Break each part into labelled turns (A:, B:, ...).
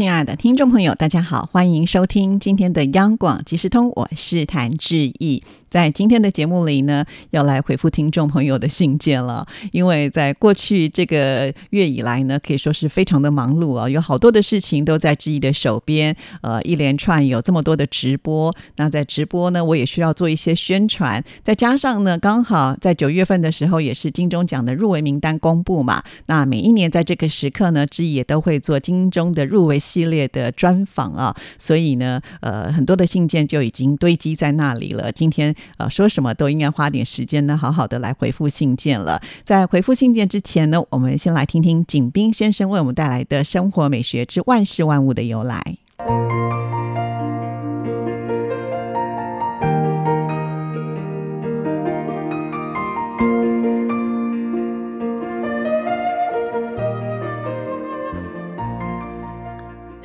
A: 亲爱的听众朋友，大家好，欢迎收听今天的央广即时通，我是谭志毅。在今天的节目里呢，要来回复听众朋友的信件了。因为在过去这个月以来呢，可以说是非常的忙碌啊，有好多的事情都在志毅的手边。呃，一连串有这么多的直播，那在直播呢，我也需要做一些宣传。再加上呢，刚好在九月份的时候，也是金钟奖的入围名单公布嘛。那每一年在这个时刻呢，志毅也都会做金钟的入围系列的专访啊。所以呢，呃，很多的信件就已经堆积在那里了。今天。呃，说什么都应该花点时间呢，好好的来回复信件了。在回复信件之前呢，我们先来听听景斌先生为我们带来的生活美学之万事万物的由来。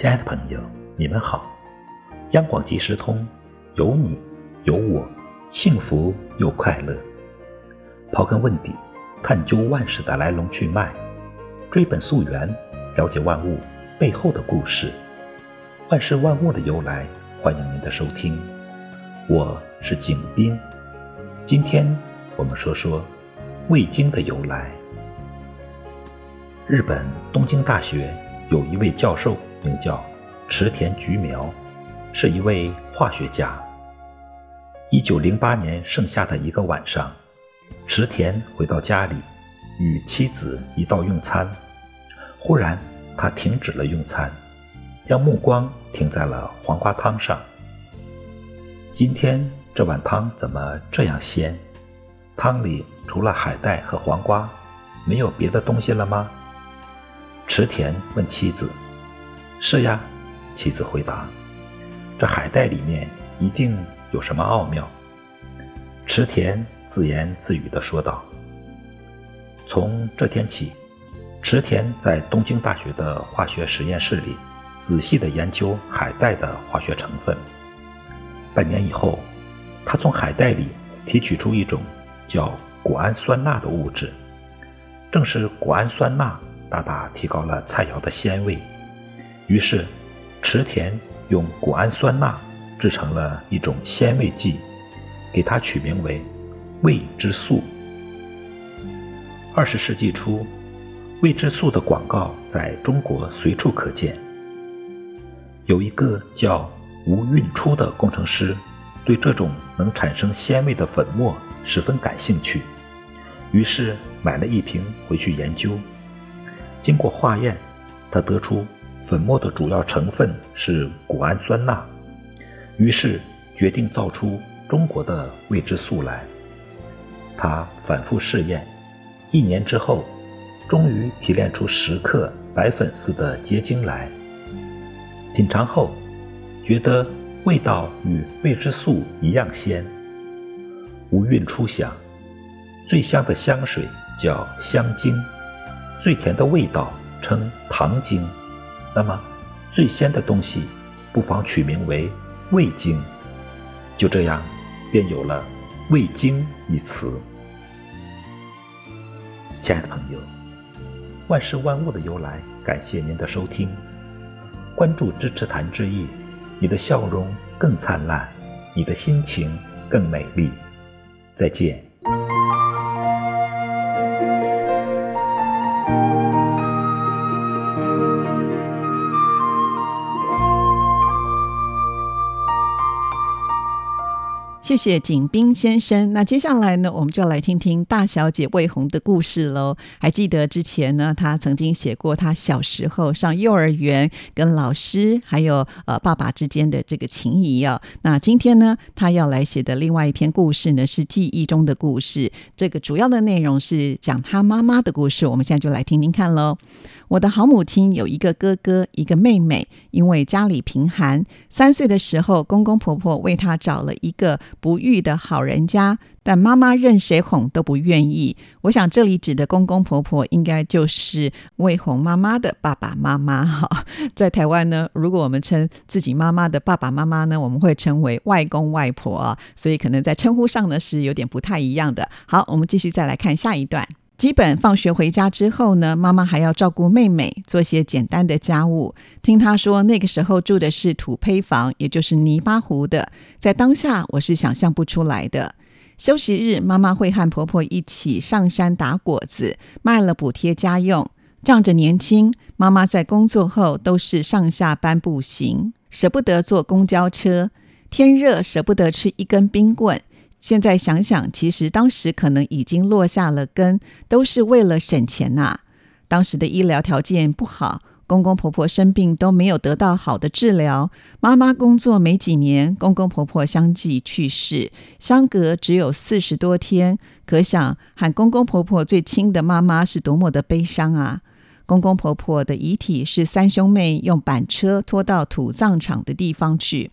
B: 亲爱的朋友，你们好！央广即时通，有你，有我。幸福又快乐。刨根问底，探究万事的来龙去脉，追本溯源，了解万物背后的故事。万事万物的由来，欢迎您的收听。我是景斌。今天我们说说味精的由来。日本东京大学有一位教授，名叫池田菊苗，是一位化学家。一九零八年盛夏的一个晚上，池田回到家里，与妻子一道用餐。忽然，他停止了用餐，将目光停在了黄瓜汤上。今天这碗汤怎么这样鲜？汤里除了海带和黄瓜，没有别的东西了吗？池田问妻子。是呀，妻子回答。这海带里面一定。有什么奥妙？池田自言自语地说道：“从这天起，池田在东京大学的化学实验室里仔细地研究海带的化学成分。半年以后，他从海带里提取出一种叫谷氨酸钠的物质。正是谷氨酸钠大大提高了菜肴的鲜味。于是，池田用谷氨酸钠。”制成了一种鲜味剂，给它取名为“味之素”。二十世纪初，味之素的广告在中国随处可见。有一个叫吴运初的工程师，对这种能产生鲜味的粉末十分感兴趣，于是买了一瓶回去研究。经过化验，他得出粉末的主要成分是谷氨酸钠。于是决定造出中国的味之素来。他反复试验，一年之后，终于提炼出十克白粉似的结晶来。品尝后，觉得味道与味之素一样鲜。吴运初想，最香的香水叫香精，最甜的味道称糖精，那么最鲜的东西，不妨取名为。味精，就这样，便有了“味精”一词。亲爱的朋友，万事万物的由来，感谢您的收听，关注支持谭志毅，你的笑容更灿烂，你的心情更美丽。再见。
A: 谢谢景斌先生。那接下来呢，我们就来听听大小姐魏红的故事喽。还记得之前呢，她曾经写过她小时候上幼儿园跟老师还有呃爸爸之间的这个情谊啊。那今天呢，她要来写的另外一篇故事呢，是记忆中的故事。这个主要的内容是讲她妈妈的故事。我们现在就来听听看喽。我的好母亲有一个哥哥，一个妹妹。因为家里贫寒，三岁的时候，公公婆婆为她找了一个。不育的好人家，但妈妈任谁哄都不愿意。我想这里指的公公婆婆，应该就是未哄妈妈的爸爸妈妈哈。在台湾呢，如果我们称自己妈妈的爸爸妈妈呢，我们会称为外公外婆，所以可能在称呼上呢是有点不太一样的。好，我们继续再来看下一段。基本放学回家之后呢，妈妈还要照顾妹妹，做些简单的家务。听她说，那个时候住的是土坯房，也就是泥巴糊的，在当下我是想象不出来的。休息日，妈妈会和婆婆一起上山打果子，卖了补贴家用。仗着年轻，妈妈在工作后都是上下班步行，舍不得坐公交车。天热，舍不得吃一根冰棍。现在想想，其实当时可能已经落下了根，都是为了省钱呐。当时的医疗条件不好，公公婆婆生病都没有得到好的治疗。妈妈工作没几年，公公婆婆相继去世，相隔只有四十多天，可想喊公公婆婆最亲的妈妈是多么的悲伤啊！公公婆婆的遗体是三兄妹用板车拖到土葬场的地方去。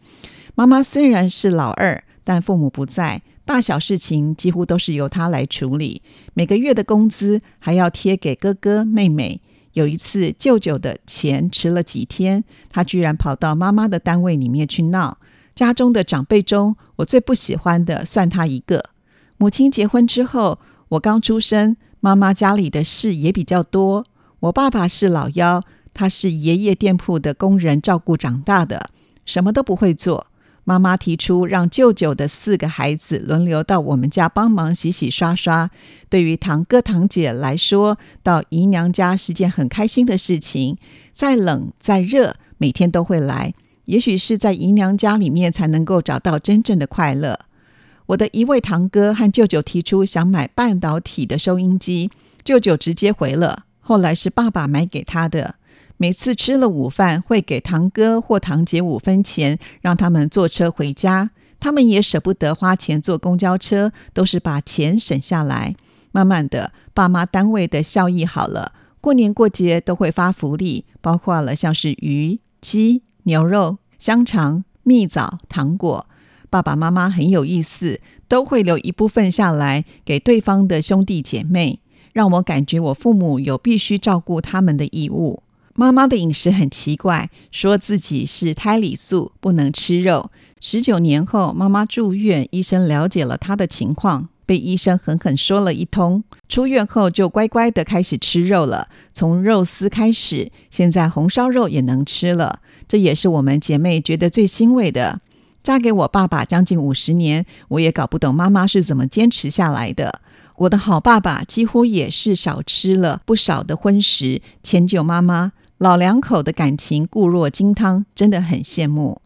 A: 妈妈虽然是老二，但父母不在。大小事情几乎都是由他来处理，每个月的工资还要贴给哥哥妹妹。有一次，舅舅的钱迟了几天，他居然跑到妈妈的单位里面去闹。家中的长辈中，我最不喜欢的算他一个。母亲结婚之后，我刚出生，妈妈家里的事也比较多。我爸爸是老幺，他是爷爷店铺的工人照顾长大的，什么都不会做。妈妈提出让舅舅的四个孩子轮流到我们家帮忙洗洗刷刷。对于堂哥堂姐来说，到姨娘家是件很开心的事情。再冷再热，每天都会来。也许是在姨娘家里面才能够找到真正的快乐。我的一位堂哥和舅舅提出想买半导体的收音机，舅舅直接回了。后来是爸爸买给他的。每次吃了午饭，会给堂哥或堂姐五分钱，让他们坐车回家。他们也舍不得花钱坐公交车，都是把钱省下来。慢慢的，爸妈单位的效益好了，过年过节都会发福利，包括了像是鱼、鸡、牛肉、香肠、蜜枣、糖果。爸爸妈妈很有意思，都会留一部分下来给对方的兄弟姐妹，让我感觉我父母有必须照顾他们的义务。妈妈的饮食很奇怪，说自己是胎里素，不能吃肉。十九年后，妈妈住院，医生了解了她的情况，被医生狠狠说了一通。出院后就乖乖的开始吃肉了，从肉丝开始，现在红烧肉也能吃了。这也是我们姐妹觉得最欣慰的。嫁给我爸爸将近五十年，我也搞不懂妈妈是怎么坚持下来的。我的好爸爸几乎也是少吃了不少的荤食，迁就妈妈。老两口的感情固若金汤，真的很羡慕。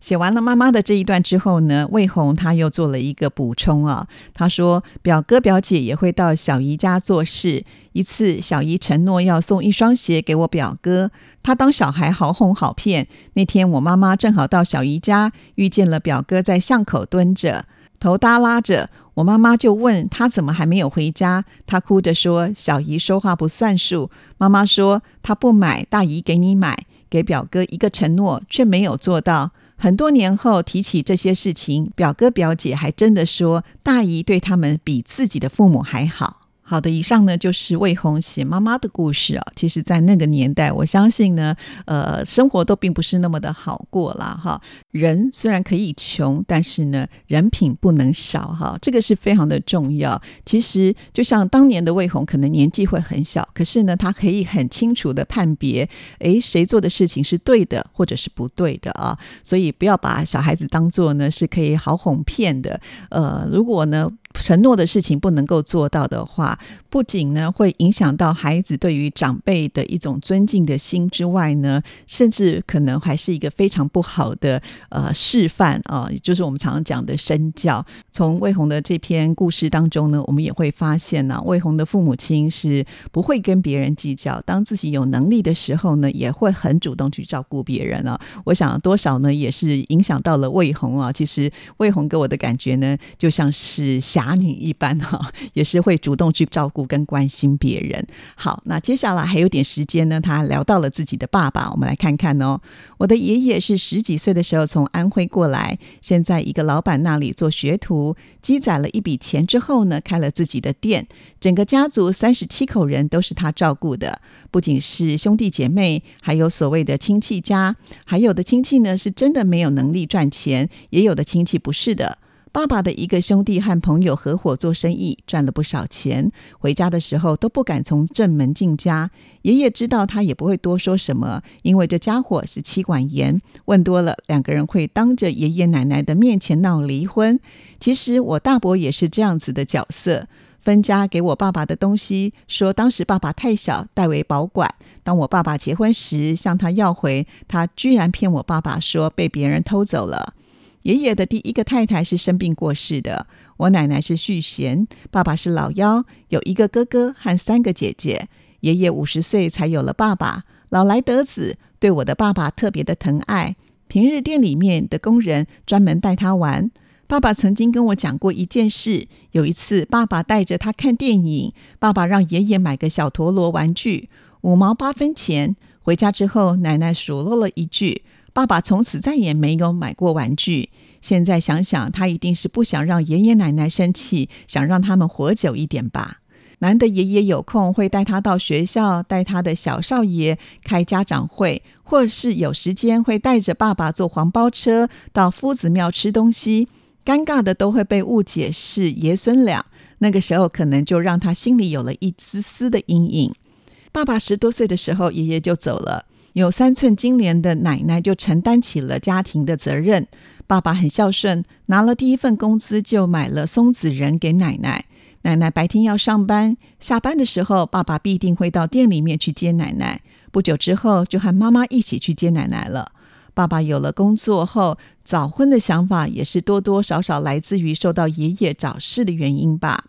A: 写完了妈妈的这一段之后呢，魏红他又做了一个补充啊，他说表哥表姐也会到小姨家做事。一次，小姨承诺要送一双鞋给我表哥，他当小孩好哄好骗。那天我妈妈正好到小姨家，遇见了表哥在巷口蹲着。头耷拉着，我妈妈就问他怎么还没有回家。他哭着说：“小姨说话不算数。”妈妈说：“他不买，大姨给你买。”给表哥一个承诺，却没有做到。很多年后提起这些事情，表哥表姐还真的说，大姨对他们比自己的父母还好。好的，以上呢就是魏红写妈妈的故事啊。其实，在那个年代，我相信呢，呃，生活都并不是那么的好过啦。哈。人虽然可以穷，但是呢，人品不能少哈，这个是非常的重要。其实，就像当年的魏红，可能年纪会很小，可是呢，他可以很清楚的判别，诶，谁做的事情是对的，或者是不对的啊。所以，不要把小孩子当做呢是可以好哄骗的。呃，如果呢。承诺的事情不能够做到的话，不仅呢会影响到孩子对于长辈的一种尊敬的心之外呢，甚至可能还是一个非常不好的呃示范啊，也就是我们常常讲的身教。从魏红的这篇故事当中呢，我们也会发现呢，魏红的父母亲是不会跟别人计较，当自己有能力的时候呢，也会很主动去照顾别人啊。我想多少呢，也是影响到了魏红啊。其实魏红给我的感觉呢，就像是侠。女一般哈，也是会主动去照顾跟关心别人。好，那接下来还有点时间呢，他聊到了自己的爸爸，我们来看看哦。我的爷爷是十几岁的时候从安徽过来，先在一个老板那里做学徒，积攒了一笔钱之后呢，开了自己的店。整个家族三十七口人都是他照顾的，不仅是兄弟姐妹，还有所谓的亲戚家，还有的亲戚呢是真的没有能力赚钱，也有的亲戚不是的。爸爸的一个兄弟和朋友合伙做生意，赚了不少钱。回家的时候都不敢从正门进家。爷爷知道他也不会多说什么，因为这家伙是妻管严，问多了，两个人会当着爷爷奶奶的面前闹离婚。其实我大伯也是这样子的角色，分家给我爸爸的东西，说当时爸爸太小，代为保管。当我爸爸结婚时向他要回，他居然骗我爸爸说被别人偷走了。爷爷的第一个太太是生病过世的。我奶奶是续弦，爸爸是老幺，有一个哥哥和三个姐姐。爷爷五十岁才有了爸爸，老来得子，对我的爸爸特别的疼爱。平日店里面的工人专门带他玩。爸爸曾经跟我讲过一件事：有一次，爸爸带着他看电影，爸爸让爷爷买个小陀螺玩具，五毛八分钱。回家之后，奶奶数落了一句。爸爸从此再也没有买过玩具。现在想想，他一定是不想让爷爷奶奶生气，想让他们活久一点吧。难得爷爷有空，会带他到学校，带他的小少爷开家长会，或是有时间会带着爸爸坐黄包车到夫子庙吃东西。尴尬的都会被误解是爷孙俩，那个时候可能就让他心里有了一丝丝的阴影。爸爸十多岁的时候，爷爷就走了。有三寸金莲的奶奶就承担起了家庭的责任。爸爸很孝顺，拿了第一份工资就买了松子仁给奶奶。奶奶白天要上班，下班的时候，爸爸必定会到店里面去接奶奶。不久之后，就和妈妈一起去接奶奶了。爸爸有了工作后，早婚的想法也是多多少少来自于受到爷爷早逝的原因吧。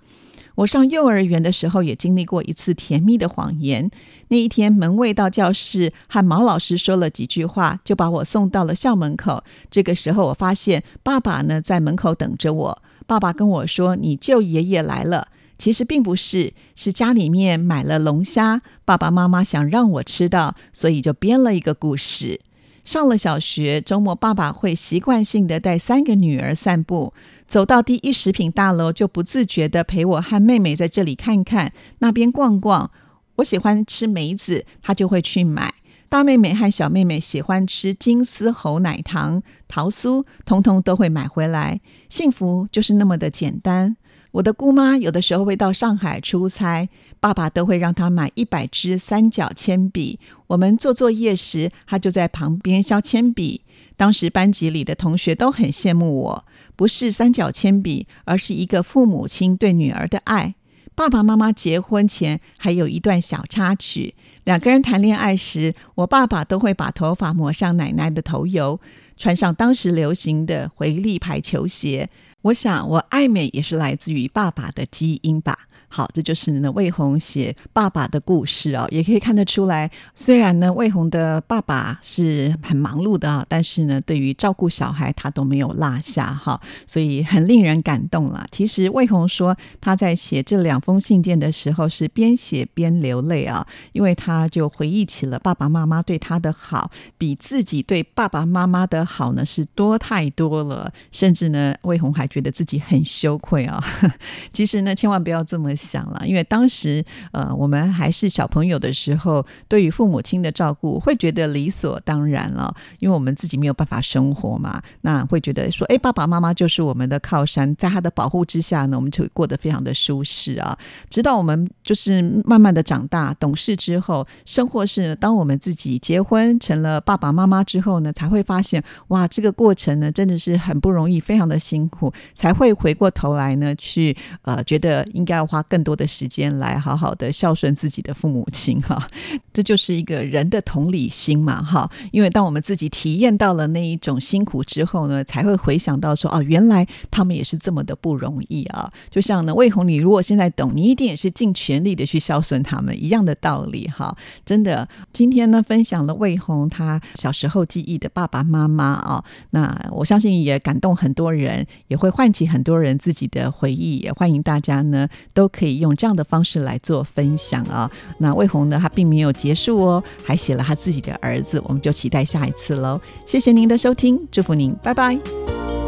A: 我上幼儿园的时候，也经历过一次甜蜜的谎言。那一天，门卫到教室和毛老师说了几句话，就把我送到了校门口。这个时候，我发现爸爸呢在门口等着我。爸爸跟我说：“你舅爷爷来了。”其实并不是，是家里面买了龙虾，爸爸妈妈想让我吃到，所以就编了一个故事。上了小学，周末爸爸会习惯性的带三个女儿散步，走到第一食品大楼就不自觉的陪我和妹妹在这里看看，那边逛逛。我喜欢吃梅子，他就会去买。大妹妹和小妹妹喜欢吃金丝猴奶糖、桃酥，通通都会买回来。幸福就是那么的简单。我的姑妈有的时候会到上海出差，爸爸都会让她买一百支三角铅笔。我们做作业时，她就在旁边削铅笔。当时班级里的同学都很羡慕我，不是三角铅笔，而是一个父母亲对女儿的爱。爸爸妈妈结婚前还有一段小插曲，两个人谈恋爱时，我爸爸都会把头发抹上奶奶的头油，穿上当时流行的回力牌球鞋。我想，我爱美也是来自于爸爸的基因吧。好，这就是呢魏红写爸爸的故事哦，也可以看得出来，虽然呢魏红的爸爸是很忙碌的啊，但是呢对于照顾小孩他都没有落下哈，所以很令人感动啦。其实魏红说他在写这两封信件的时候是边写边流泪啊，因为他就回忆起了爸爸妈妈对他的好，比自己对爸爸妈妈的好呢是多太多了，甚至呢魏红还。觉得自己很羞愧啊！其实呢，千万不要这么想了，因为当时呃，我们还是小朋友的时候，对于父母亲的照顾会觉得理所当然了，因为我们自己没有办法生活嘛，那会觉得说，哎，爸爸妈妈就是我们的靠山，在他的保护之下呢，我们就会过得非常的舒适啊。直到我们就是慢慢的长大懂事之后，生活是当我们自己结婚成了爸爸妈妈之后呢，才会发现，哇，这个过程呢，真的是很不容易，非常的辛苦。才会回过头来呢，去呃，觉得应该要花更多的时间来好好的孝顺自己的父母亲哈，这就是一个人的同理心嘛哈。因为当我们自己体验到了那一种辛苦之后呢，才会回想到说哦，原来他们也是这么的不容易啊。就像呢，魏红，你如果现在懂，你一定也是尽全力的去孝顺他们一样的道理哈。真的，今天呢，分享了魏红他小时候记忆的爸爸妈妈啊，那我相信也感动很多人，也会。唤起很多人自己的回忆。也欢迎大家呢都可以用这样的方式来做分享啊。那魏红呢，他并没有结束哦，还写了他自己的儿子，我们就期待下一次喽。谢谢您的收听，祝福您，拜拜。